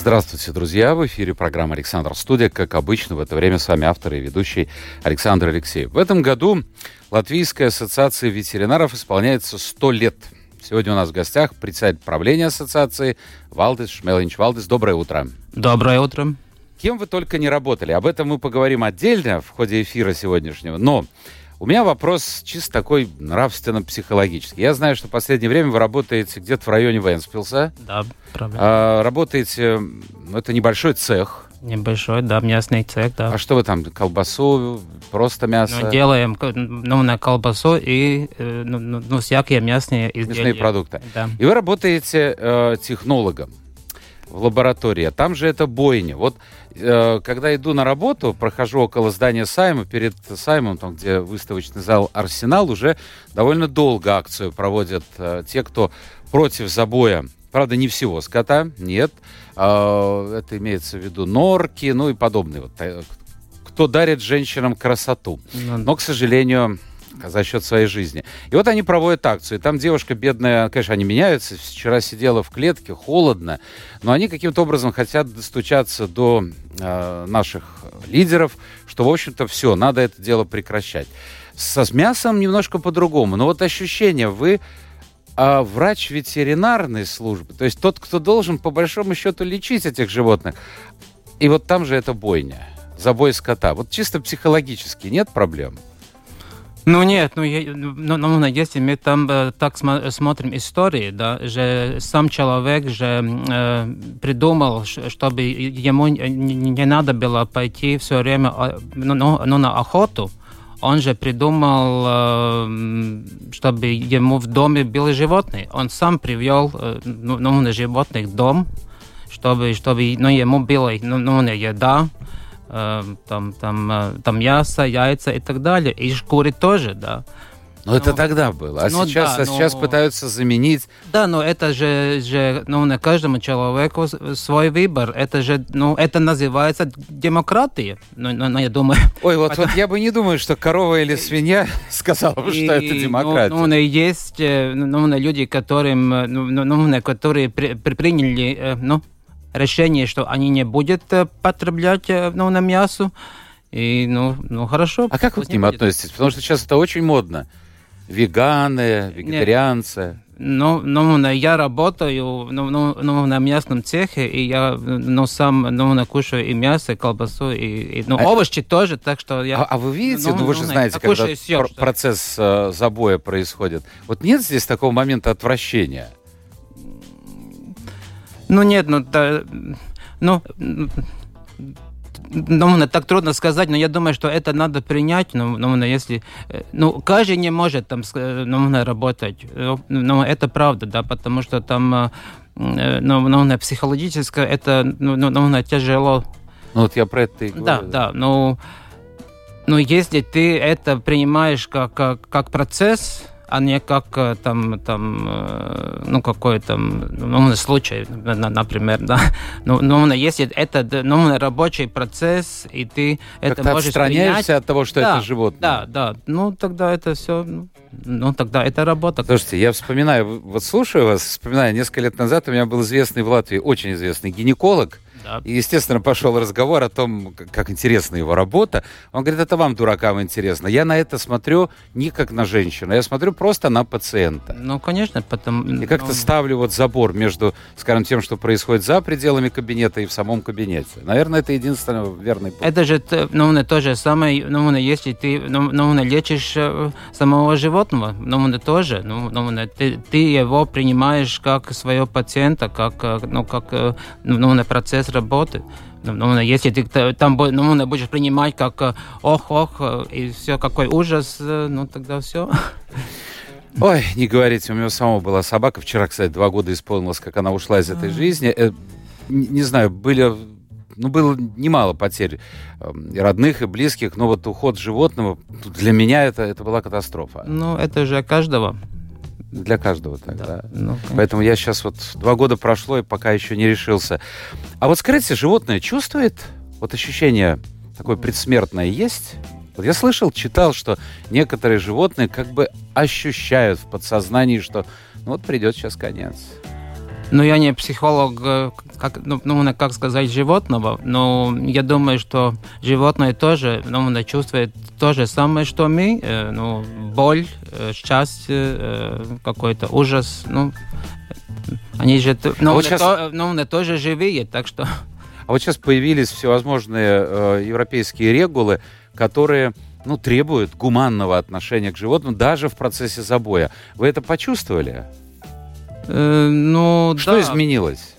Здравствуйте, друзья! В эфире программа «Александр Студия». Как обычно, в это время с вами автор и ведущий Александр Алексеев. В этом году Латвийская ассоциация ветеринаров исполняется 100 лет. Сегодня у нас в гостях председатель правления ассоциации Валдис Шмелинч. Валдис, доброе утро. Доброе утро. Кем вы только не работали. Об этом мы поговорим отдельно в ходе эфира сегодняшнего. Но у меня вопрос чисто такой нравственно-психологический. Я знаю, что в последнее время вы работаете где-то в районе Венспилса. Да, правильно. А, работаете, ну, это небольшой цех. Небольшой, да, мясный цех, да. А что вы там, колбасу, просто мясо? Ну, делаем ну, на колбасу и э, ну, ну, ну, всякие мясные изделия. Мясные продукты. Да. И вы работаете э, технологом в лаборатории. А Там же это бойня. Вот э, когда иду на работу, прохожу около здания Сайма, перед Саймом, там, где выставочный зал Арсенал, уже довольно долго акцию проводят э, те, кто против забоя. Правда, не всего скота, нет. Э, это имеется в виду норки, ну и подобные. Вот, э, кто дарит женщинам красоту. Ну, Но, к сожалению, за счет своей жизни. И вот они проводят акцию. И там девушка бедная, конечно, они меняются. Вчера сидела в клетке, холодно. Но они каким-то образом хотят достучаться до э, наших лидеров, что, в общем-то, все, надо это дело прекращать. Со с мясом немножко по-другому. Но вот ощущение, вы а врач ветеринарной службы, то есть тот, кто должен по большому счету лечить этих животных. И вот там же это бойня, забой скота. Вот чисто психологически нет проблем? Ну нет, ну, я, ну, ну если мы там э, так смо смотрим истории, да, же сам человек же э, придумал, чтобы ему не, надо было пойти все время ну, ну, ну, на охоту, он же придумал, чтобы ему в доме были животные. Он сам привел ну, ну, животных в дом, чтобы, чтобы ну, ему была ну, ну, еда, там, там, э, там мясо, яйца и так далее. И шкуры тоже, да. Но ну, это тогда было. А ну, сейчас, да, а сейчас но- пытаются заменить. Да, но это же, же ну, на каждому человеку свой выбор. Это же, ну, это называется демократия. Ну, ну, ну, я думаю. Ой, вот, вот я бы не думаю, что корова или свинья сказала бы, что это демократия. Ну, ну, есть э, ну, ну, люди, которым, э, ну, ну, ну, которые при- при- приняли э, ну, решение, что они не будут э, потреблять э, ну, на мясо. И, ну, ну, хорошо. а как вы к ним будет. относитесь? Потому что сейчас это очень модно. Веганы, вегетарианцы. Ну, ну, на- я работаю ну, ну, ну, на мясном цехе, и я ну, сам ну, кушаю и мясо, и колбасу, и, и, ну, А- овощи тоже, так что я... А, а вы видите, ну, Ну, вы же ну, знаете, когда всё, пр- процесс э, забоя происходит. Вот нет здесь такого момента отвращения? Ну, нет, ну, да, ну, ну, так трудно сказать, но я думаю, что это надо принять, ну, ну, если, э, ну, каждый не может там, э, ну, работать, ну, ну, это правда, да, потому что там, э, э, ну, ну, психологическое это, ну, ну, ну, тяжело, Ну вот я про это и говорю. Да, да, ну, ну если ты это принимаешь как, как, как процесс, а не как э, там, там э, ну, какой там, ну, случай, на- на- например, да. Ну, ну, если это ну, рабочий процесс, и ты это Как-то можешь отстраняешься принять, от того, что Да, это животное. да, да, ну, тогда это все, ну, тогда это работа. Слушайте, я вспоминаю, вот слушаю вас, вспоминаю, несколько лет назад у меня был известный в Латвии, очень известный гинеколог, Да. И, естественно, пошел разговор о том, как, интересна его работа. Он говорит, это вам, дуракам, интересно. Я на это смотрю не как на женщину, я смотрю просто на пациента. Ну, конечно, потому... И как-то ну, ставлю вот забор между, скажем, тем, что происходит за пределами кабинета и в самом кабинете. Наверное, это единственный верный путь. Это же ну, то же самое, ну, если ты ну, ну, лечишь э, самого животного, ну, тоже. Ну, ну, ты, ты его принимаешь как своего пациента, как, э, ну, как ну, процесс работы. Ну, ну, не если ты там ну, не будешь принимать как э, ох-ох, э, и все, какой ужас, э, ну, тогда все. Ой, не говорите, у меня самого была собака. Вчера, кстати, два года исполнилось, как она ушла из этой жизни. Э, не, знаю, были ну, было немало потерь э, и родных, и близких, но вот уход животного, для меня это, это была катастрофа. Ну, это же каждого. Для каждого так, да. да. Ну, Поэтому я сейчас вот два года прошло и пока еще не решился. А вот скажите, животное чувствует вот ощущение такое предсмертное есть? Вот я слышал, читал, что некоторые животные как бы ощущают в подсознании, что ну вот придет сейчас конец. Ну, я не психолог, э, как, ну, ну, как сказать, животного, но я думаю, что животное тоже ну, чувствует то же самое, что мы, э, ну, боль, э, счастье, какой-то ужас, ну, они же, ну, а вот сейчас... то, ну, тоже живые, так что... А вот сейчас появились всевозможные э, европейские регулы, которые ну, требуют гуманного отношения к животным даже в процессе забоя. Вы это почувствовали? Э, ну, Что да. изменилось?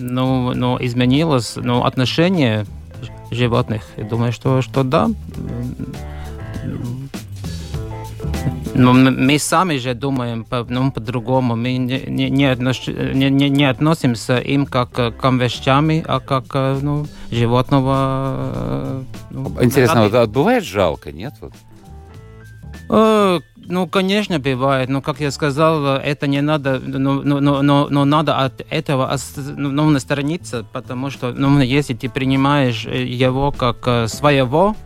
Ну, ну, изменилось ну, отношение животных. Я думаю, что, что да. Но ну, мы сами же думаем по, ну, по-другому. Мы не, не, не, отнош, не, не, не относимся им как к вещами, а как ну, животного. Ну, Интересно, а бывает жалко, нет? Вот? Э, ну, конечно, бывает. Но, как я сказал, это не надо, но, но, но, но надо от этого ну, насторониться, потому что ну, если ты принимаешь его как э, своего,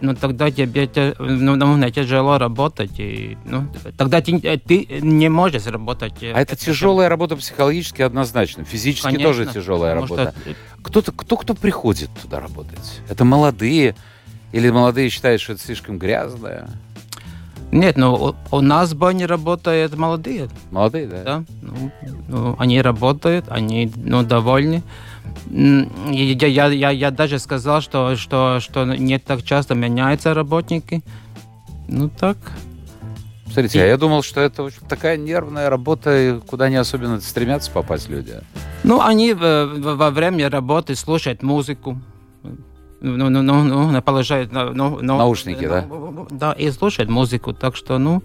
ну тогда тебе ну, ну, тяжело работать. И, ну, тогда ты, ты не можешь работать. А это, это тяжелая работа психологически однозначно. Физически Конечно, тоже тяжелая работа. Что... Кто-то, кто, кто приходит туда работать? Это молодые? Или молодые считают, что это слишком грязное? Нет, ну у, нас в бане работают молодые. Молодые, да? Да. Ну, ну, они работают, они ну, довольны. Я, я, я, я даже сказал, что, что, что не так часто меняются работники. Ну так. Смотрите, и... а я думал, что это очень такая нервная работа, куда не особенно стремятся попасть люди. Ну, они во время работы слушают музыку, ну, ну, ну, ну, положают ну, ну, наушники, ну, да? Да, и слушают музыку, так что, ну,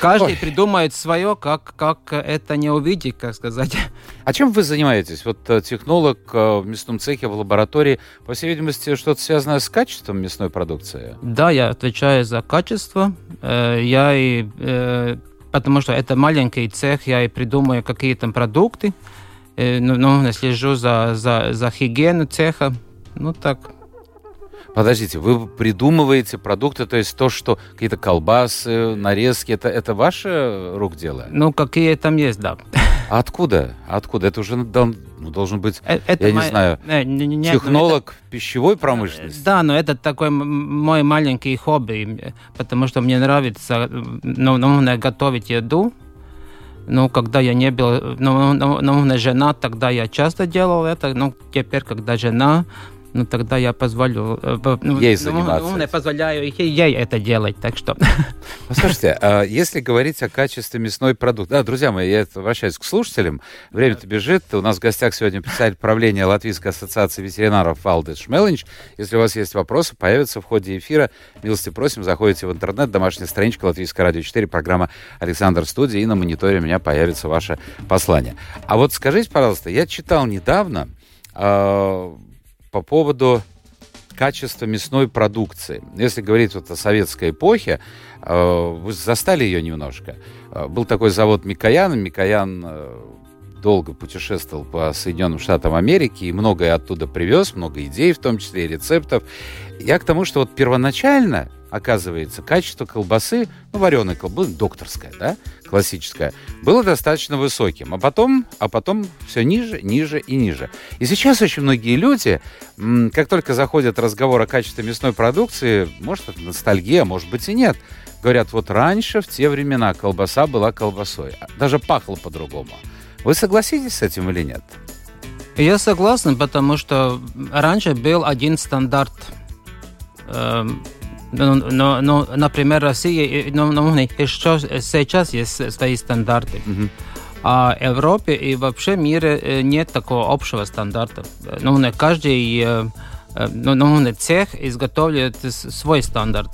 Каждый Ой. придумает свое, как, как это не увидеть, как сказать. А чем вы занимаетесь? Вот э, технолог э, в мясном цехе, в лаборатории, по всей видимости, что-то связанное с качеством мясной продукции? Да, я отвечаю за качество. Э, я и, потому что это маленький цех, я и придумаю какие-то продукты. Ну, ну, слежу за, за, за гигиеной цеха. Ну так, Подождите, вы придумываете продукты, то есть то, что какие-то колбасы, нарезки, это, это ваше рук дело? Ну, какие там есть, да. А откуда? Откуда? Это уже ну, должен быть, э, это я мой, не знаю, э, не, не, не, технолог это, пищевой промышленности. Да, но это такой мой маленький хобби, потому что мне нравится ну, ну, готовить еду. Ну, когда я не был, ну, ну, ну, жена, тогда я часто делал это. Ну, теперь, когда жена, ну тогда я позволю... Э, ну, ей заниматься. Ну, я позволяю ей это делать, так что... Послушайте, а если говорить о качестве мясной продукции... Да, друзья мои, я обращаюсь к слушателям. Время-то бежит. У нас в гостях сегодня представитель правления Латвийской ассоциации ветеринаров Валдес Шмелинч. Если у вас есть вопросы, появятся в ходе эфира. Милости просим, заходите в интернет, домашняя страничка Латвийская радио 4, программа Александр Студия, и на мониторе у меня появится ваше послание. А вот скажите, пожалуйста, я читал недавно а, по поводу качества мясной продукции. Если говорить вот о советской эпохе, э, вы застали ее немножко. Э, был такой завод Микоян. Микоян э, долго путешествовал по Соединенным Штатам Америки и многое оттуда привез, много идей, в том числе и рецептов. Я к тому, что вот первоначально оказывается, качество колбасы, ну, вареной колбасы, докторская, да, классическая, было достаточно высоким. А потом, а потом все ниже, ниже и ниже. И сейчас очень многие люди, как только заходят разговор о качестве мясной продукции, может, это ностальгия, может быть и нет, говорят, вот раньше, в те времена, колбаса была колбасой. А даже пахла по-другому. Вы согласитесь с этим или нет? Я согласен, потому что раньше был один стандарт но, но, но, например, Россия, но, но, еще сейчас есть свои стандарты. Mm-hmm. А в Европе и вообще в мире нет такого общего стандарта. Ну, каждый ну, ну, цех изготавливает свой стандарт.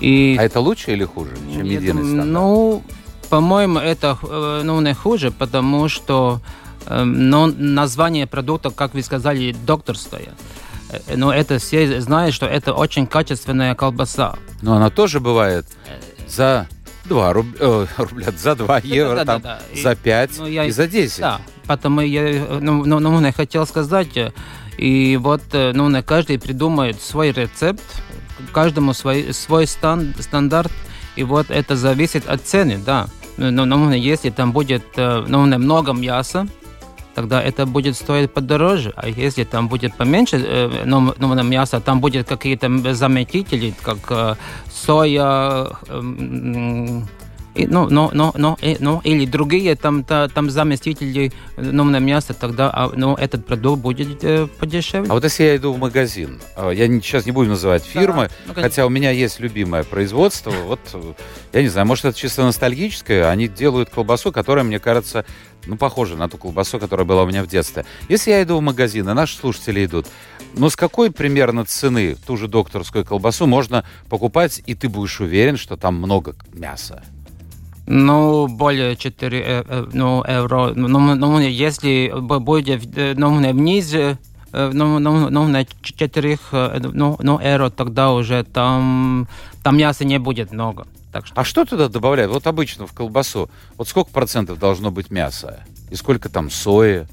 И, а это лучше или хуже, чем единый стандарт? Ну, по-моему, это ну, не хуже, потому что Но название продукта, как вы сказали, докторское. Но это все знают, что это очень качественная колбаса. Но она тоже бывает за 2 руб... э, рубля, за 2 евро, да, там, да, да. за 5 ну, я... и за 10. Да, потому я, ну, ну, ну, я хотел сказать, и вот ну, каждый придумает свой рецепт, каждому свой, свой стан, стандарт, и вот это зависит от цены, да. Но, но если там будет ну, много мяса, тогда это будет стоить подороже. А если там будет поменьше ну, ну, мяса, там будет какие-то заметители, как э, соя, э, и, ну, но, но, но, и, ну, или другие там, та, там заместители ну, на мясо, тогда а, ну, этот продукт будет э, подешевле. А вот если я иду в магазин, а, я не, сейчас не буду называть фирмы, да, ну, хотя у меня есть любимое производство, вот, я не знаю, может, это чисто ностальгическое, они делают колбасу, которая, мне кажется, ну, похожа на ту колбасу, которая была у меня в детстве. Если я иду в магазин, и наши слушатели идут, ну, с какой примерно цены ту же докторскую колбасу можно покупать, и ты будешь уверен, что там много мяса? Ну, более 4 э, э, ну, евро. Ну, ну, ну если будет ну, вниз, ну, ну, ну, на 4 ну, ну, евро, тогда уже там, там мяса не будет много. Так что... А что туда добавляют? Вот обычно в колбасу, вот сколько процентов должно быть мяса? И сколько там сои?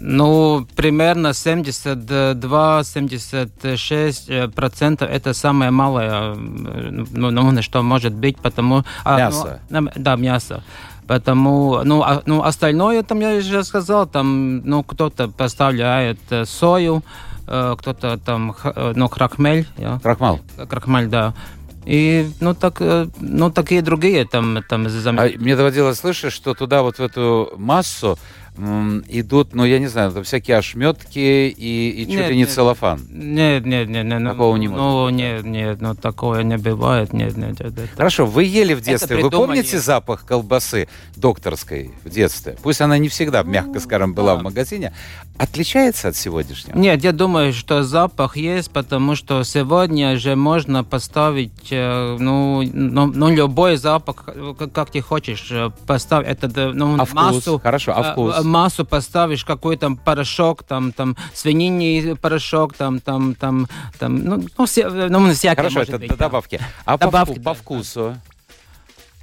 Ну, примерно 72-76% процентов это самое малое, ну, ну, что может быть, потому... Мясо. А, ну, да, мясо. Потому, ну, а, ну, остальное, там я уже сказал, там, ну, кто-то поставляет э, сою, э, кто-то там, э, ну, крахмель. Я. Крахмал. Крахмаль, да. И, ну, так, ну, такие другие там, там А мне доводилось слышать, что туда вот в эту массу идут, ну, я не знаю, там всякие ошметки и, и чуть нет, ли не нет, целлофан. Нет, нет, нет, нет. Такого не может Ну, нет, нет, ну, такое не бывает, нет, нет. нет это... Хорошо, вы ели в детстве, вы помните запах колбасы докторской в детстве? Пусть она не всегда, мягко ну, скажем, была да. в магазине. Отличается от сегодняшнего? Нет, я думаю, что запах есть, потому что сегодня же можно поставить, э, ну, ну, ну любой запах, как ты хочешь, э, поставить. Это, ну, а массу, вкус? Хорошо, а вкус? Массу поставишь, какой там порошок, там, там, свининий порошок, там, там, там, там, ну, ну, все, ну всякие, Хорошо, это быть, добавки. А добавки, по, да, по вкусу?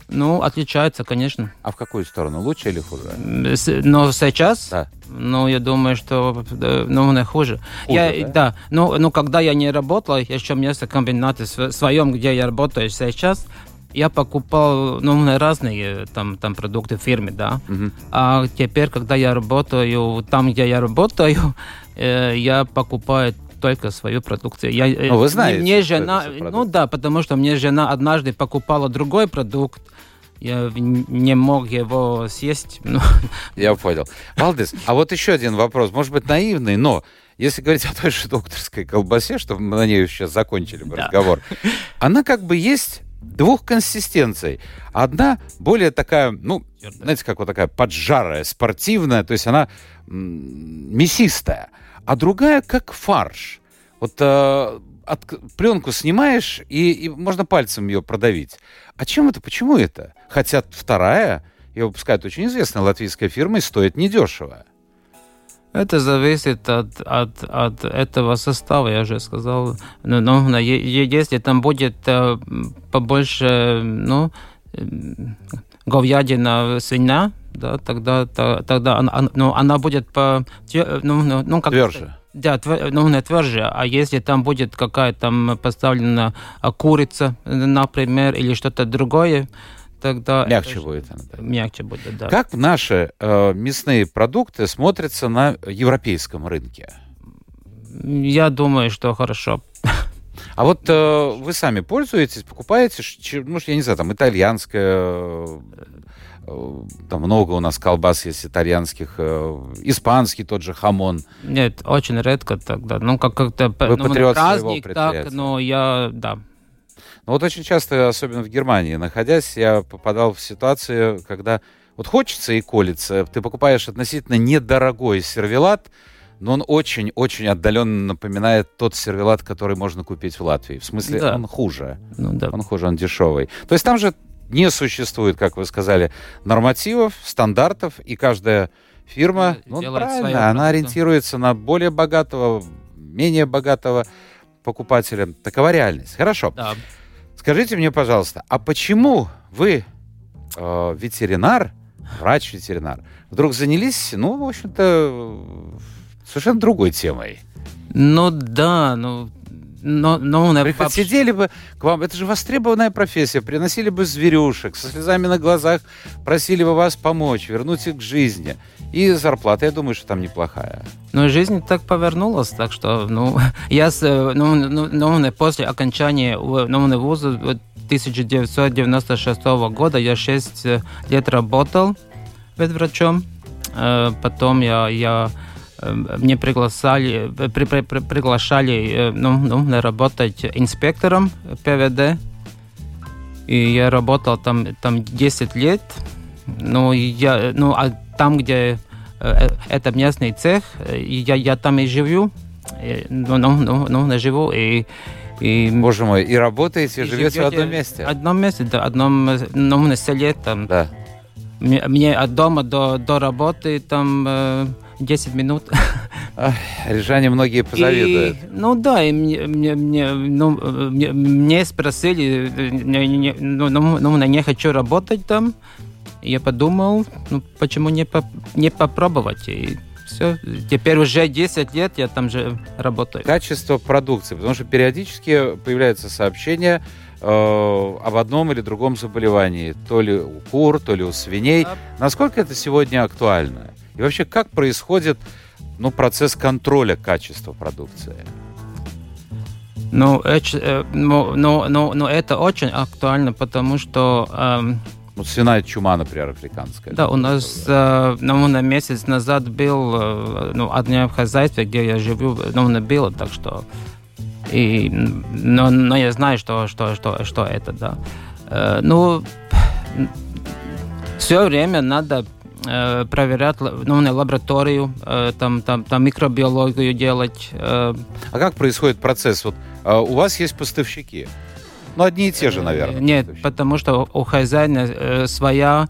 Ну, отличается, конечно. А в какую сторону? Лучше или хуже? Но сейчас? Да. Ну, я думаю, что ну, не хуже. хуже я, да? да. Ну, ну, когда я не работал, еще место комбинаты в своем, где я работаю сейчас, я покупал ну, разные там, там продукты в фирме, да. Угу. А теперь, когда я работаю там, где я работаю, э, я покупаю только свою продукцию. Я, э, ну, вы знаете, мне жена, ну да, потому что мне жена однажды покупала другой продукт, я не мог его съесть. Ну. Я понял. Валдес, а вот еще один вопрос, может быть, наивный, но если говорить о той же докторской колбасе, что мы на ней сейчас закончили да. разговор, она как бы есть двух консистенций. Одна более такая, ну, знаете, как вот такая поджарая, спортивная, то есть она мясистая, а другая как фарш. Вот э, от, пленку снимаешь, и, и можно пальцем ее продавить. А чем это? Почему это? Хотя вторая, ее выпускает очень известная латвийская фирма и стоит недешево. Это зависит от, от, от этого состава, я уже сказал. Ну, ну, если там будет э, побольше ну, говядина, свинья, да, тогда, тогда она, ну, она будет по, ну, ну, ну как тверже. Да, твер, ну, не тверже, а если там будет какая-то там поставлена курица, например, или что-то другое, тогда... Мягче будет она. Да. Мягче будет, да. Как наши э, мясные продукты смотрятся на европейском рынке? Я думаю, что хорошо. А вот э, вы сами пользуетесь, покупаете, ну, я не знаю, там, итальянское, э, там много у нас колбас есть итальянских, э, испанский тот же хамон. Нет, очень редко тогда. Ну, как- как-то... Вы ну, патриот праздник, так, но я, да, но вот очень часто, особенно в Германии, находясь, я попадал в ситуацию, когда вот хочется и колется, ты покупаешь относительно недорогой сервелат, но он очень-очень отдаленно напоминает тот сервелат, который можно купить в Латвии. В смысле, да. он хуже. Ну, да. Он хуже, он дешевый. То есть там же не существует, как вы сказали, нормативов, стандартов, и каждая фирма, ну, правильно, она ориентируется на более богатого, менее богатого покупателя. Такова реальность. Хорошо. Да. Скажите мне, пожалуйста, а почему вы, э, ветеринар, врач-ветеринар, вдруг занялись, ну, в общем-то, совершенно другой темой? Ну да, ну но, но он Сидели бы к вам, это же востребованная профессия, приносили бы зверюшек, со слезами на глазах просили бы вас помочь, вернуть их к жизни. И зарплата, я думаю, что там неплохая. Ну, жизнь так повернулась, так что, ну, я, ну, ну, ну после окончания ну, вуза 1996 года я 6 лет работал ветврачом, э, потом я, я мне приглашали, при, при, при, приглашали ну, ну, работать инспектором ПВД. И я работал там, там 10 лет. Ну, я, ну, а там, где это местный цех, я, я там и живу. Ну, ну, ну, ну, живу. И, и, Боже мой, и работаете, и живете, живете в одном месте? В одном месте, да, в одном, одном селе там. Да. Мне, мне от дома до, до работы там 10 минут. Ах, рижане многие позавидуют. И, ну да, и мне, мне, мне, ну, мне, мне спросили, не, не, ну, ну, ну, не хочу работать там. Я подумал, ну почему не, по, не попробовать? И все. Теперь уже 10 лет я там же работаю. Качество продукции, потому что периодически появляются сообщения э, об одном или другом заболевании, то ли у кур, то ли у свиней. Насколько это сегодня актуально? И вообще, как происходит ну, процесс контроля качества продукции? Ну, э, ну, ну, ну, ну, это очень актуально, потому что... Э, вот свиная чума, например, африканская. Да, у нас э, ну, на месяц назад был э, ну, одно хозяйство, где я живу, ну, было, так что... И, но, но я знаю, что, что, что, что это, да. Э, ну, все время надо Э, проверять ну, на лабораторию, э, там, там, там микробиологию делать. Э. А как происходит процесс? Вот у вас есть поставщики. Ну, одни и те же, наверное. Нет, потому что у хозяина своя,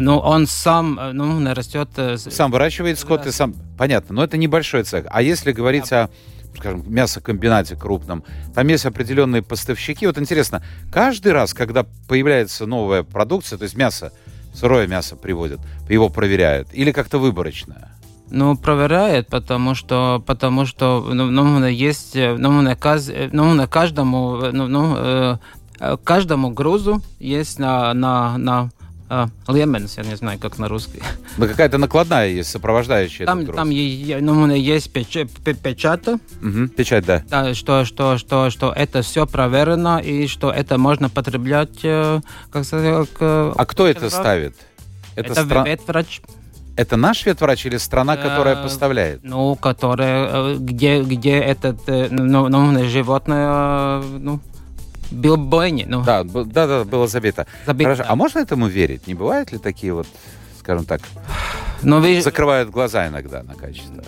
ну, он сам, ну, растет... Сам выращивает скот да. и сам... Понятно, но это небольшой цех. А если говорить да. о скажем, мясокомбинате крупном, там есть определенные поставщики. Вот интересно, каждый раз, когда появляется новая продукция, то есть мясо, сырое мясо приводят, его проверяют? Или как-то выборочно? Ну, проверяет, потому что, потому что ну, ну, есть, ну, на, каз, ну, на каждому, ну, ну, э, каждому грузу есть на, на, на а, Леменс, я не знаю, как на русский. Ну, какая-то накладная есть, сопровождающая Там, там ну, есть печать. печать. Угу, печать, да. Да, что, что, что, что это все проверено и что это можно потреблять, э, как сказать... А кто это ставит? Это, это стра... ветврач. Это наш ветврач или страна, которая э, поставляет? Ну, которая, э, где, где этот, ну, ну, животное, ну, был бойни. Ну. Да, да, да, было забито. забито Хорошо. Да. А можно этому верить? Не бывают ли такие вот, скажем так, Но вы... закрывают глаза иногда на качество?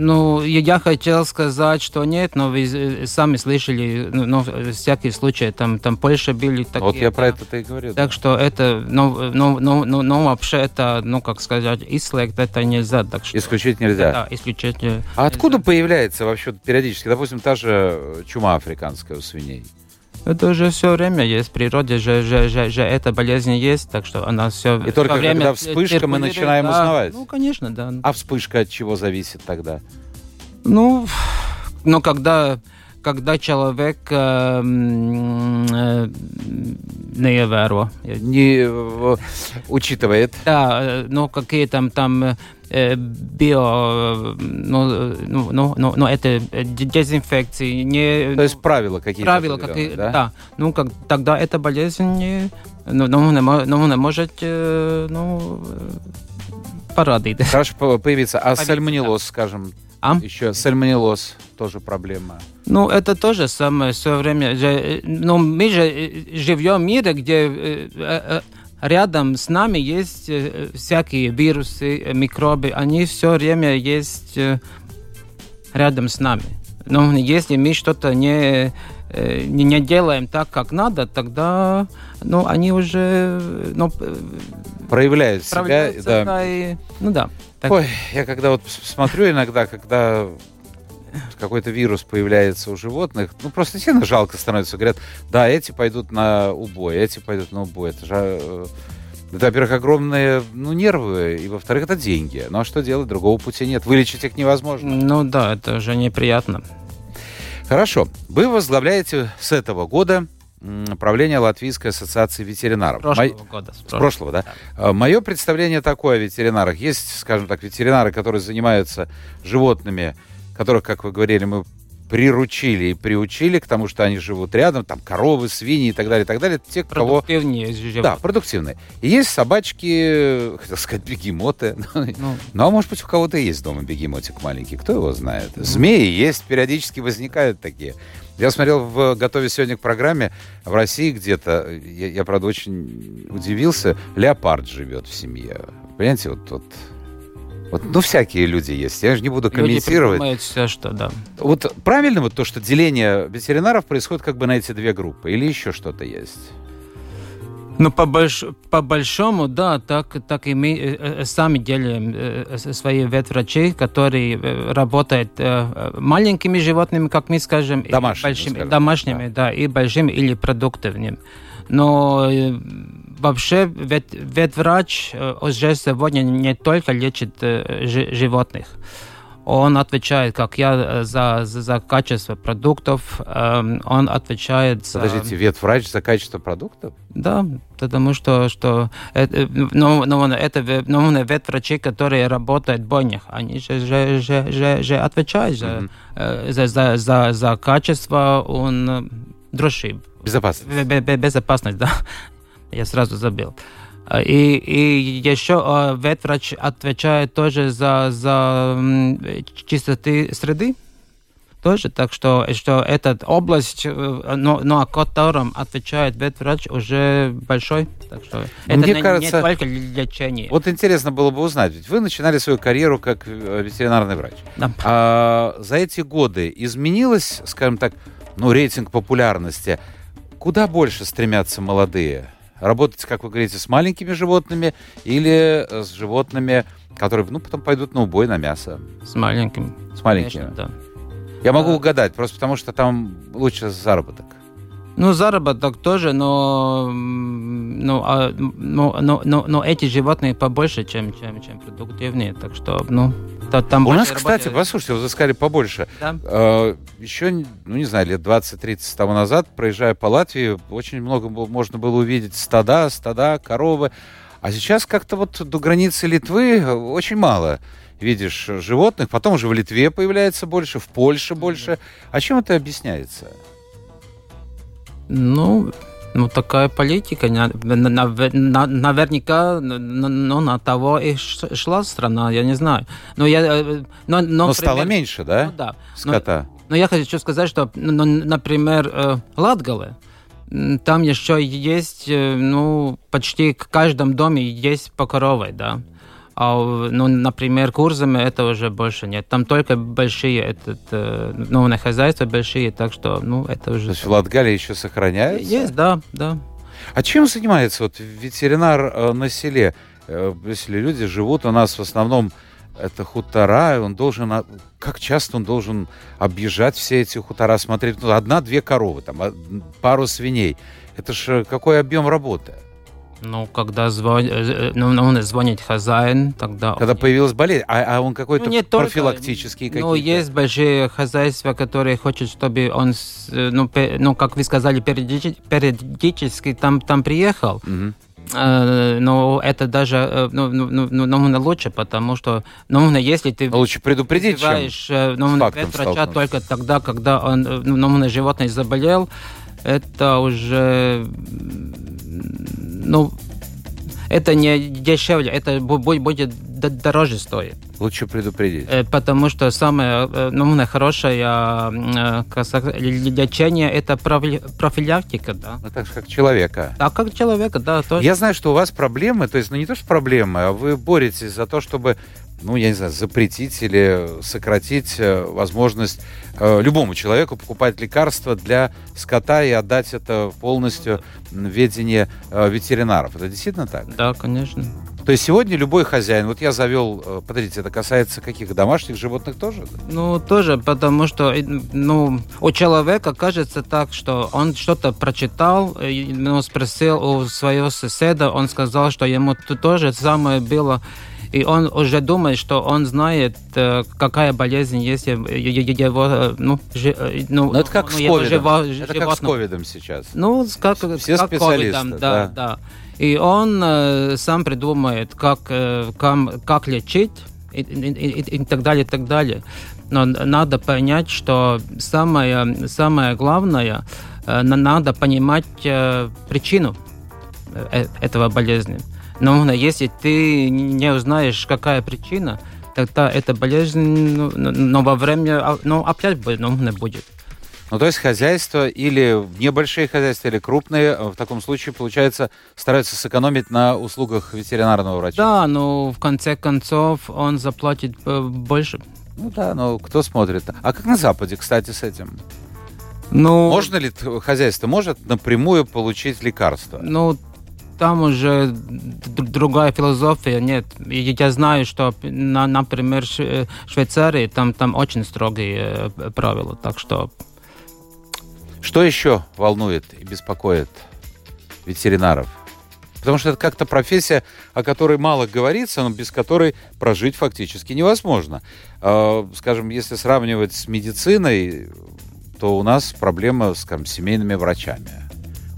Ну, я хотел сказать, что нет, но вы сами слышали, ну, всякие случаи, там, там Польша были такие. Вот я про это и говорю. Так что это, ну, ну, ну, ну, ну, вообще это, ну, как сказать, ислект это нельзя. Так что, исключить нельзя? Да, исключить А нельзя. откуда появляется вообще периодически, допустим, та же чума африканская у свиней? Это уже все время есть в природе, же, же, же, же эта болезнь есть, так что она все. И только время когда вспышка, мы начинаем да, узнавать. Ну, конечно, да. А вспышка от чего зависит тогда? Ну, ну когда когда человек э, э, не еверо. Не э, учитывает. Да, э, ну какие там там э, био, ну, ну, ну, ну, ну, это дезинфекции. Не, То есть правила какие-то. Правила какие да? да. Ну, как, тогда эта болезнь не, ну, ну, не, ну, не может, ну, порадить. Хорошо появиться. А сальмонеллоз, скажем, а? Еще сальмонеллоз тоже проблема. Ну, это тоже самое все время. Но мы же живем в мире, где рядом с нами есть всякие вирусы, микробы. Они все время есть рядом с нами. Но если мы что-то не, не, не делаем так, как надо, тогда ну, они уже ну, проявляют себя. Да. Да, и, ну да. Так. Ой, я когда вот смотрю иногда, когда какой-то вирус появляется у животных, ну, просто сильно жалко становится. Говорят, да, эти пойдут на убой, эти пойдут на убой. Это же, э, это, во-первых, огромные ну, нервы, и, во-вторых, это деньги. Ну, а что делать? Другого пути нет. Вылечить их невозможно. Ну, да, это уже неприятно. Хорошо. Вы возглавляете с этого года правление Латвийской ассоциации ветеринаров. Прошлого Мо... года. С прошлого, да. да. Мое представление такое о ветеринарах. Есть, скажем так, ветеринары, которые занимаются животными которых, как вы говорили, мы приручили и приучили к тому, что они живут рядом, там коровы, свиньи и так далее, и так далее. Те, кого... Живут. Да, продуктивные. И есть собачки, хотел сказать, бегемоты. Ну, ну, а может быть, у кого-то есть дома бегемотик маленький, кто его знает. Змеи есть, периодически возникают такие. Я смотрел в «Готове сегодня» к программе в России где-то, я, я правда, очень удивился, леопард живет в семье. Понимаете, вот, вот вот, ну, всякие люди есть. Я же не буду комментировать. Люди все, что, да. Вот правильно вот то, что деление ветеринаров происходит как бы на эти две группы? Или еще что-то есть? Ну, по, больш... по большому, да, так, так и мы э, э сами делаем э, э свои ветврачи, которые э, работают э, маленькими животными, как мы скажем, домашними, большими, скажем. домашними, да. да, и большими или продуктивными. Но вообще вет, ветврач э, уже сегодня не только лечит э, животных. Он отвечает, как я, э, за, за, за качество продуктов. Эм, он отвечает за... Подождите, ветврач за качество продуктов? Да, потому что, что это, ну, ну, это ну, ветврачи, которые работают в бойнях, они же, же, же, же, же отвечают mm-hmm. за, за, за, за качество он дрожжи. Безопасность. Безопасность, да. Я сразу забыл. А, и, и еще а, ветврач отвечает тоже за, за чистоты среды. Тоже, так что, что эта область, э, но, но о котором отвечает ветврач, уже большой. Так что это Мне не, кажется, не только лечение. Вот интересно было бы узнать, ведь вы начинали свою карьеру как э, ветеринарный врач. Да. А, за эти годы изменилось, скажем так, ну, рейтинг популярности? Куда больше стремятся молодые? Работать, как вы говорите, с маленькими животными или э, с животными, которые, ну, потом пойдут на убой, на мясо? С маленькими. С маленькими? Конечно, да. Я могу а... угадать, просто потому что там лучше заработок. Ну, заработок тоже, но, ну, а, но, но, но, но эти животные побольше, чем, чем, чем продуктивные, так что, ну, то, там У нас, кстати, работает. послушайте, вы сказали побольше. Да? Э, еще, ну, не знаю, лет 20-30 тому назад, проезжая по Латвии, очень много можно было увидеть стада, стада, коровы. А сейчас как-то вот до границы Литвы очень мало видишь животных. Потом уже в Литве появляется больше, в Польше больше. А чем это объясняется? Ну, ну, такая политика. Наверняка ну, на того и шла страна, я не знаю. Но, я, э, но, но, но стало меньше, да? Ну, да. Скота. Но, но я хочу сказать, что, ну, например, э, Латгале, там еще есть, э, ну, почти в каждом доме есть по коровой, да. А, ну, например, курсами это уже больше нет. Там только большие, этот, э, ну, на хозяйство большие, так что, ну, это уже... То есть в Латгалии еще сохраняется? Есть, да, да. А чем занимается вот ветеринар э, на селе? Э, если люди живут у нас в основном это хутора, он должен, как часто он должен объезжать все эти хутора, смотреть, ну, одна-две коровы, там, пару свиней. Это же какой объем работы? Ну, когда звон... Э, э, ну, ну звонит хозяин, тогда... Когда он... появилась болезнь, а, а он какой-то ну, профилактический какие-то? Ну, есть большие хозяйства, которые хотят, чтобы он, э, ну, ну как вы сказали, периодически там, там приехал. Угу. Но это даже ну, ну, ну, ну, ну лучше, потому что ну, если ты лучше предупредить, чем ну, врача только тогда, когда он, ну, животное заболел, это уже ну, это не дешевле, это будет дороже стоит. Лучше предупредить. Э, потому что самое э, ну, хорошее э, лечение – это профилактика, да. Ну, так же, как человека. А как человека, да. Тоже. Я знаю, что у вас проблемы, то есть, ну, не то, что проблемы, а вы боретесь за то, чтобы ну, я не знаю, запретить или сократить возможность э, любому человеку покупать лекарства для скота и отдать это полностью в ведение э, ветеринаров. Это действительно так? Да, конечно. То есть сегодня любой хозяин, вот я завел, э, подождите, это касается каких домашних животных тоже? Ну, тоже, потому что э, ну, у человека кажется так, что он что-то прочитал, ну, спросил у своего соседа, он сказал, что ему то же самое было и он уже думает, что он знает, э, какая болезнь есть его, ну, жи, ну, Но ну, это как ну, с ковидом. Это как с ковидом сейчас. Ну, как, Все как специалисты, COVID, да, да. да. И он э, сам придумает, как, э, как, как лечить и, и, и, и так далее, и так далее. Но надо понять, что самое, самое главное, э, надо понимать э, причину э, этого болезни. Но если ты не узнаешь, какая причина, тогда эта болезнь, ну, но во время, ну, опять ну, будет. Ну, то есть хозяйство или небольшие хозяйства, или крупные, в таком случае, получается, стараются сэкономить на услугах ветеринарного врача. Да, но в конце концов он заплатит э, больше. Ну да, но кто смотрит? А как на Западе, кстати, с этим? Ну, Можно ли хозяйство может напрямую получить лекарство? Ну, там уже другая философия, нет. Я знаю, что, на, например, в Швейцарии там, там очень строгие э, правила, так что что еще волнует и беспокоит ветеринаров? Потому что это как-то профессия, о которой мало говорится, но без которой прожить фактически невозможно. А, скажем, если сравнивать с медициной, то у нас проблема, скажем, с семейными врачами.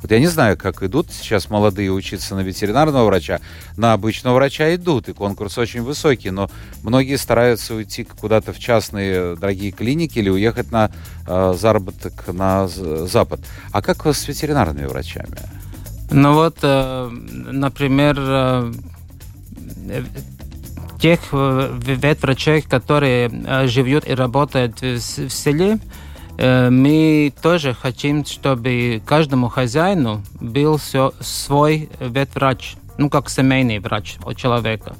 Вот я не знаю, как идут сейчас молодые учиться на ветеринарного врача. На обычного врача идут, и конкурс очень высокий, но многие стараются уйти куда-то в частные дорогие клиники или уехать на э, заработок на Запад. А как с ветеринарными врачами? Ну вот, э, например, э, тех э, ветврачей, которые э, живут и работают в, селе, Э, мы тоже хотим, чтобы каждому хозяину был свой ветврач, ну, как семейный врач у человека.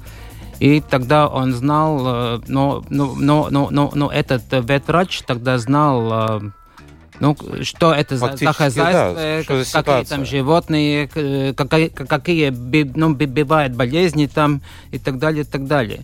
И тогда он знал, ну, ну, ну, ну, ну, ну этот ветврач тогда знал, ну, что это за, за хозяйство, да, как, какие там животные, какие, какие ну, бывают болезни там и так далее, и так далее.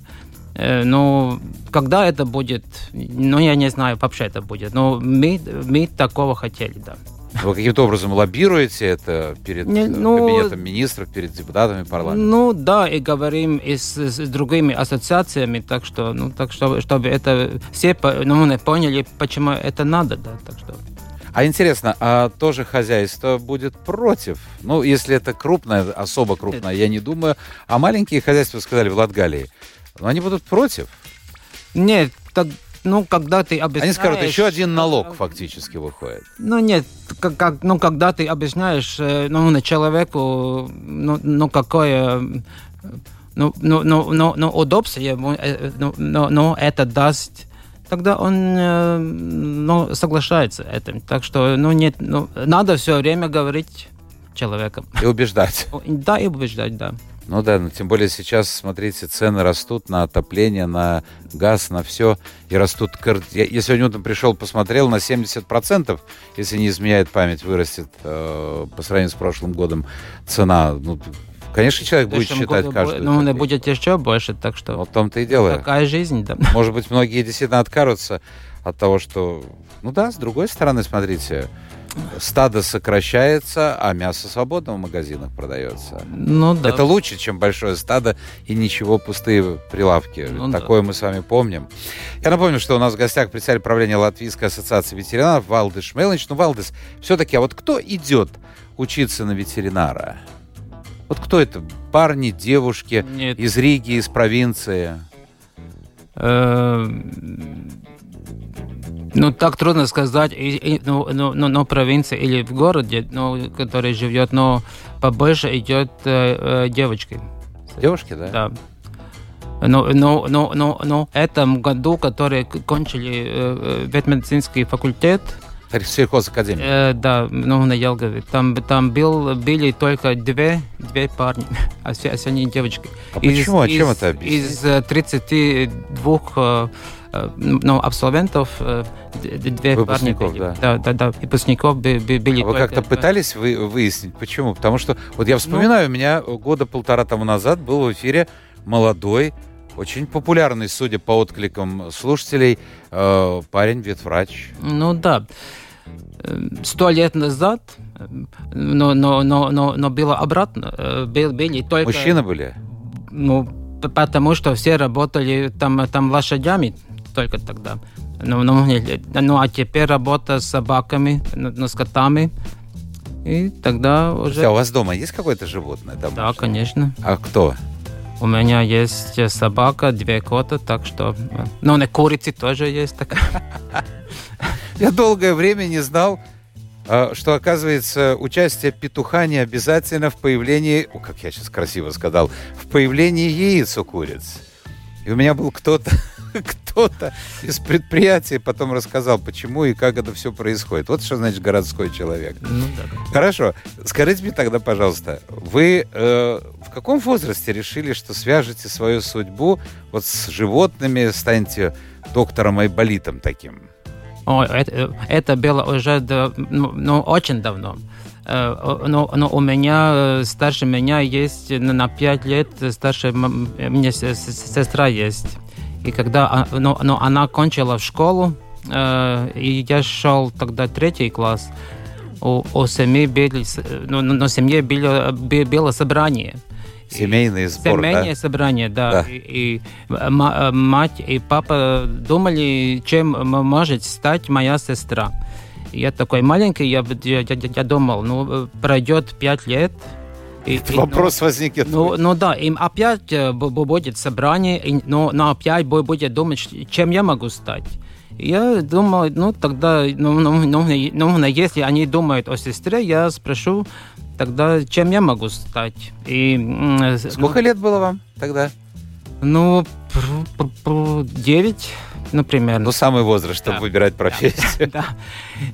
Э, ну, когда это будет, ну, я не знаю, вообще это будет. Но мы, мы такого хотели, да. Вы каким-то образом лоббируете это перед не, ну, кабинетом министров, перед депутатами парламента? Ну да, и говорим и с, с другими ассоциациями, так что, ну, так что, чтобы это все ну, поняли, почему это надо, да, так что. А интересно, а тоже хозяйство будет против? Ну, если это крупное, особо крупное, я не думаю. А маленькие хозяйства, сказали, в Латгалии, но они будут против. Нет, так, ну, когда ты объясняешь... Они скажут, еще один налог фактически выходит. Ну, нет, как, как, ну, когда ты объясняешь э, ну, человеку, ну, ну какое... Ну, ну, ну, ну, ну удобство ему, э, ну, ну, ну, это даст тогда он э, ну, соглашается этим. Так что ну, нет, ну, надо все время говорить человеком. И убеждать. Да, и убеждать, да. Ну да, но тем более сейчас, смотрите, цены растут на отопление, на газ, на все. И растут... Я, я сегодня утром пришел, посмотрел, на 70%, если не изменяет память, вырастет э, по сравнению с прошлым годом цена. Ну, конечно, человек будет считать году, каждую. Ну, копейку. будет еще больше, так что... Вот в том-то и дело. Такая жизнь, да. Может быть, многие действительно откажутся от того, что... Ну да, с другой стороны, смотрите, стадо сокращается, а мясо свободно в магазинах продается. Ну да. Это лучше, чем большое стадо и ничего, пустые прилавки. Ну, Такое да. мы с вами помним. Я напомню, что у нас в гостях представитель правления Латвийской ассоциации ветеринаров Валдис Шмелович. Ну, Валдис, все-таки, а вот кто идет учиться на ветеринара? Вот кто это? Парни, девушки Нет. из Риги, из провинции? Э, ну, так трудно сказать, и, и, ну, ну, ну, ну, провинции или в городе, ну, который живет, но побольше идет э, э, девочки. Девушки, да? Да. Ну, ну, ну, ну, ну, этом году, которые кончили э, ветмедицинский факультет, Сельхозакадемия. Э, да, ну, на Елгове. Там, там был, были только две, две парни, а все, а все они девочки. А почему? А чем это Из 32 ну, абсолвентов, две выпускников, парни, да. да, да, да, выпускников были. А вы как-то пытались вы, выяснить, почему? Потому что, вот я вспоминаю, ну, у меня года полтора тому назад был в эфире молодой, очень популярный, судя по откликам слушателей, э, парень ветврач. Ну да. Сто лет назад, но, но, но, но, но было обратно. Был, были только... Мужчины были? Ну, потому что все работали там, там лошадями только тогда. Ну, ну, ну, а теперь работа с собаками, ну, с котами. И тогда уже... А у вас дома есть какое-то животное? Домашнее? Да, конечно. А кто? У меня есть собака, две кота, так что... Ну, на курице тоже есть такая. Я долгое время не знал, а, что, оказывается, участие петуха не обязательно в появлении, о, как я сейчас красиво сказал, в появлении яиц у куриц. И у меня был кто-то, кто-то из предприятия потом рассказал, почему и как это все происходит. Вот что значит городской человек. Ну, да. Хорошо. Скажите мне тогда, пожалуйста, вы э, в каком возрасте решили, что свяжете свою судьбу вот с животными, станете доктором Айболитом таким? О, это, это было уже ну, ну, очень давно. Э, но, но у меня э, старше меня есть на 5 лет, старше мне сестра есть. И когда а, но, но она кончила в школу, э, и я шел тогда третий класс, у, у семьи были, ну, на семье было, было собрание. Семейный сбор, Семейное да? собрание, да. да. И, и мать и папа думали, чем может стать моя сестра. Я такой маленький, я, я, я, я думал, ну, пройдет пять лет, и, Вопрос ну, возникнет. Ну, ну да, им опять э, будет собрание, но, но опять будет думать, чем я могу стать. Я думал, ну тогда, ну, ну, ну, ну, если они думают о сестре, я спрошу, тогда чем я могу стать? И, Сколько ну, лет было вам тогда? Ну, девять например. Ну, самый возраст, чтобы да. выбирать профессию. Да, да.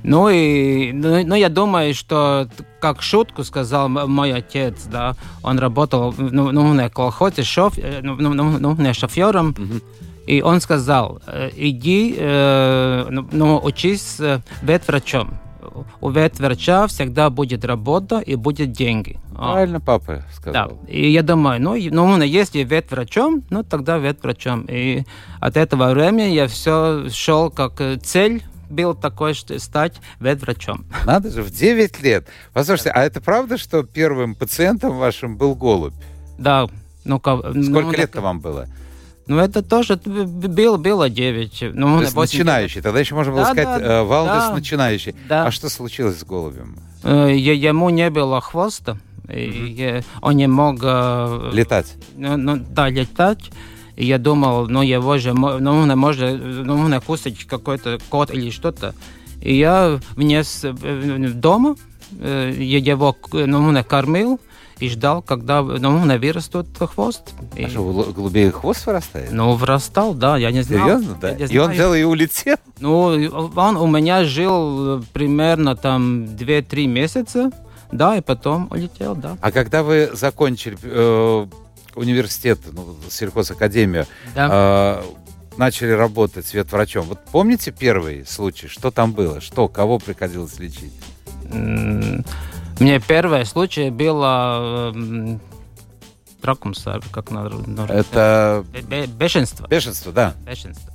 Ну, и, ну, ну, я думаю, что, как шутку сказал мой отец, да, он работал ну, ну, на колхозе шоф, э, ну, ну, ну, ну, шофером, угу. и он сказал, «Э, иди, э, ну, ну, учись ветврачом у ветврача всегда будет работа и будет деньги. А. Правильно папа сказал. Да. И я думаю, ну, ну если ветврачом, ну тогда ветврачом. И от этого времени я все шел как цель был такой, что стать ветврачом. Надо же, в 9 лет. Послушайте, а это правда, что первым пациентом вашим был голубь? Да. Ну, Сколько ну, лет-то вам было? Ну, это тоже было, было 9. Ну, То есть начинающий. Тогда еще можно было да, сказать да, э, Валдес да, начинающий. Да. А что случилось с голубем? Э, ему не было хвоста. И он не мог... Э, летать? Ну, ну, да, летать. И я думал, ну, его же, ну, он может, ну, он кусать какой-то кот или что-то. И я внес дома, я его, ну, кормил, и ждал, когда ну, вырастет хвост. А и... что, у голубей хвост вырастает? Ну, вырастал, да, я не знал. Серьезно, да? и он взял и улетел? Ну, он у меня жил примерно там 2-3 месяца, да, и потом улетел, да. А когда вы закончили э, университет, ну, сельхозакадемию, да. э, начали работать ветврачом, вот помните первый случай? Что там было? Что, кого приходилось лечить? Мне первый случай было э, тракумс, как надо. Это бешенство. Бешенство, да. Бешенство.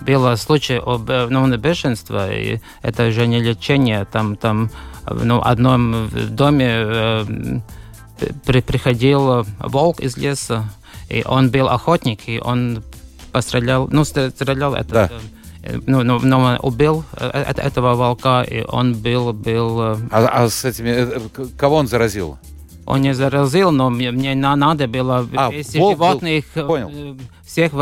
Было случай об ну, бешенства, и это уже не лечение, там, там ну, в одном доме э, при, приходил волк из леса, и он был охотник, и он пострелял, ну, стрелял это. Да ну, ну, ну, убил этого волка, и он был... был а, а с этими... Кого он заразил? Он не заразил, но мне, мне надо было а, животных, был... Понял. всех,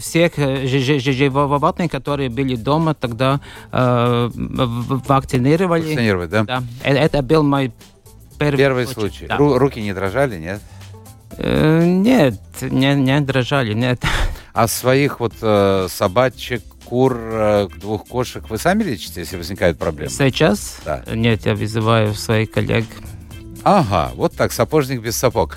всех животных, которые были дома, тогда э, вакцинировали. Вакцинировать, да? Да. Это был мой первый, первый случай. случай. Да. Руки не дрожали, нет? Э, нет, не, не дрожали, нет. А своих вот э, собачек, кур, э, двух кошек вы сами лечите, если возникают проблемы? Сейчас? Да. Нет, я вызываю своих коллег. Ага, вот так, сапожник без сапог.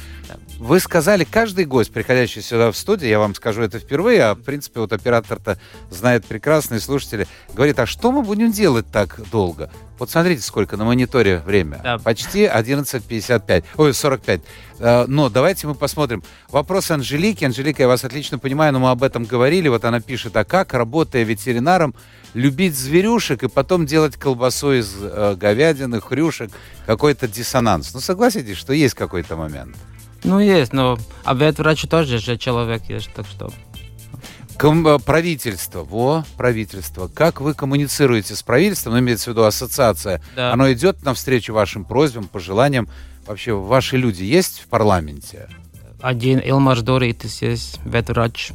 Вы сказали, каждый гость, приходящий сюда в студию, я вам скажу это впервые, а в принципе вот оператор-то знает прекрасные слушатели, говорит, а что мы будем делать так долго? Вот смотрите, сколько на мониторе время. Да. Почти 11.55. Ой, 45. Э, Но давайте мы посмотрим. Вопрос Анжелики. Анжелика, я вас отлично понимаю, но мы об этом говорили. Вот она пишет, а как, работая ветеринаром, любить зверюшек и потом делать колбасу из э, говядины, хрюшек, какой-то диссонанс? Ну, согласитесь, что есть какой-то момент. Ну, есть, но а ветврач тоже же человек есть, так что... Ком- э, правительство, во, правительство. Как вы коммуницируете с правительством, ну, имеется в виду ассоциация, Да. оно идет навстречу вашим просьбам, пожеланиям? Вообще, ваши люди есть в парламенте? Один Илмар Доритис есть, ветврач.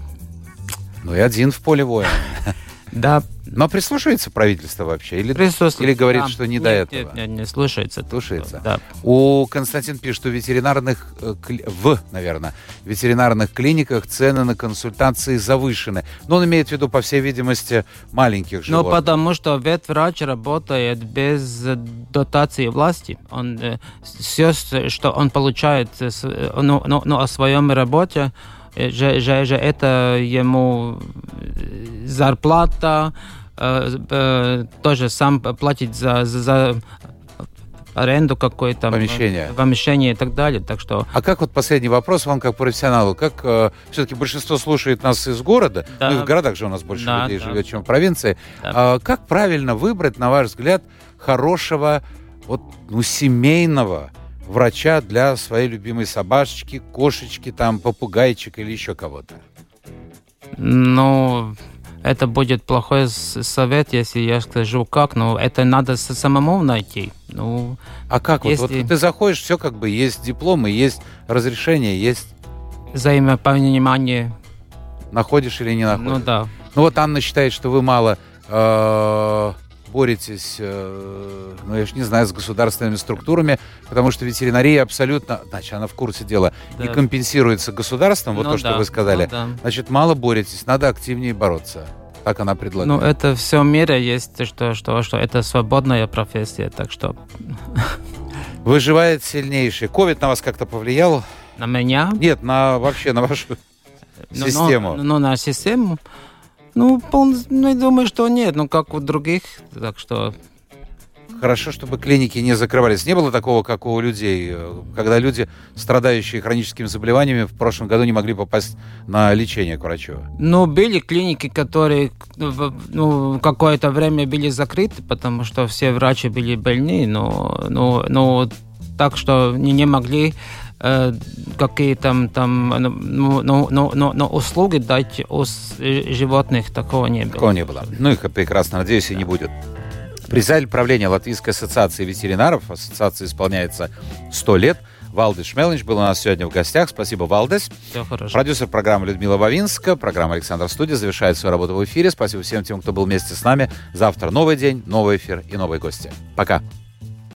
Ну и один в поле воина. Да, Но прислушивается правительство вообще? Или, присутствует. или говорит, да. что не Нет, до этого? Нет, нет, не слушается. Слушается. Да. У Константин пишет, что ветеринарных, э, в, наверное, ветеринарных клиниках цены на консультации завышены. Но он имеет в виду, по всей видимости, маленьких Ну, животных. потому что ветврач работает без дотации власти. Он э, все, что он получает э, ну, ну, ну, о своем работе, же, же, же это ему э, зарплата, э, э, тоже сам платить за, за, за аренду какой-то. э, Помещение. Помещение и так далее. Так что А как вот последний вопрос вам как профессионалу? Как э, все-таки большинство слушает нас из города, Да. ну и в городах же у нас больше Да, людей да. живет, чем в провинции. Да. А как правильно выбрать, на ваш взгляд, хорошего, вот, ну, семейного врача для своей любимой собачки, кошечки, там, попугайчика или еще кого-то? Ну, это будет плохой совет, если я скажу как, но это надо самому найти. Ну, А как вот, вот Если- ты заходишь, все как бы есть дипломы, есть разрешение, есть взаимопонимание, находишь или не находишь. ну да. Ну вот Анна считает, что вы мало э, боретесь, э, ну я ж не знаю, с государственными структурами, потому что ветеринария абсолютно, значит, она в курсе дела, не Да. компенсируется государством, вот Ну то, что да, вы сказали. ну да. Значит, мало боретесь, надо активнее бороться. Так она предлагает. Ну, это все в мире есть, что, что, что это свободная профессия, так что Выживает сильнейший. Ковид на вас как-то повлиял? на меня... Нет, на вообще на вашу ну, систему. Ну, ну, на систему... Ну, пол- ну, думаю, что нет, ну, как у других, так что... Хорошо, чтобы клиники не закрывались. Не было такого, как у людей, э, когда люди, страдающие хроническими заболеваниями, в прошлом году не могли попасть на лечение к врачу. Ну, были клиники, которые ну, какое-то время были закрыты, потому что все врачи были больны, но, но, но так что не, не могли э, какие там, там ну, ну, ну, ну, ну, услуги дать у э, животных, такого не было. Такого не было. Ну, их прекрасно, надеюсь, и не будет. Председатель правления Латвийской ассоциации ветеринаров, ассоциации исполняется 100 лет, Валдес Шмелнич был у нас сегодня в гостях. Спасибо, Валдес. Все хорошо. Продюсер программы Людмила Вавинска. Программа «Александр Студия» завершает свою работу в эфире. Спасибо всем тем, кто был вместе с нами. Завтра новый день, новый эфир и новые гости. Пока.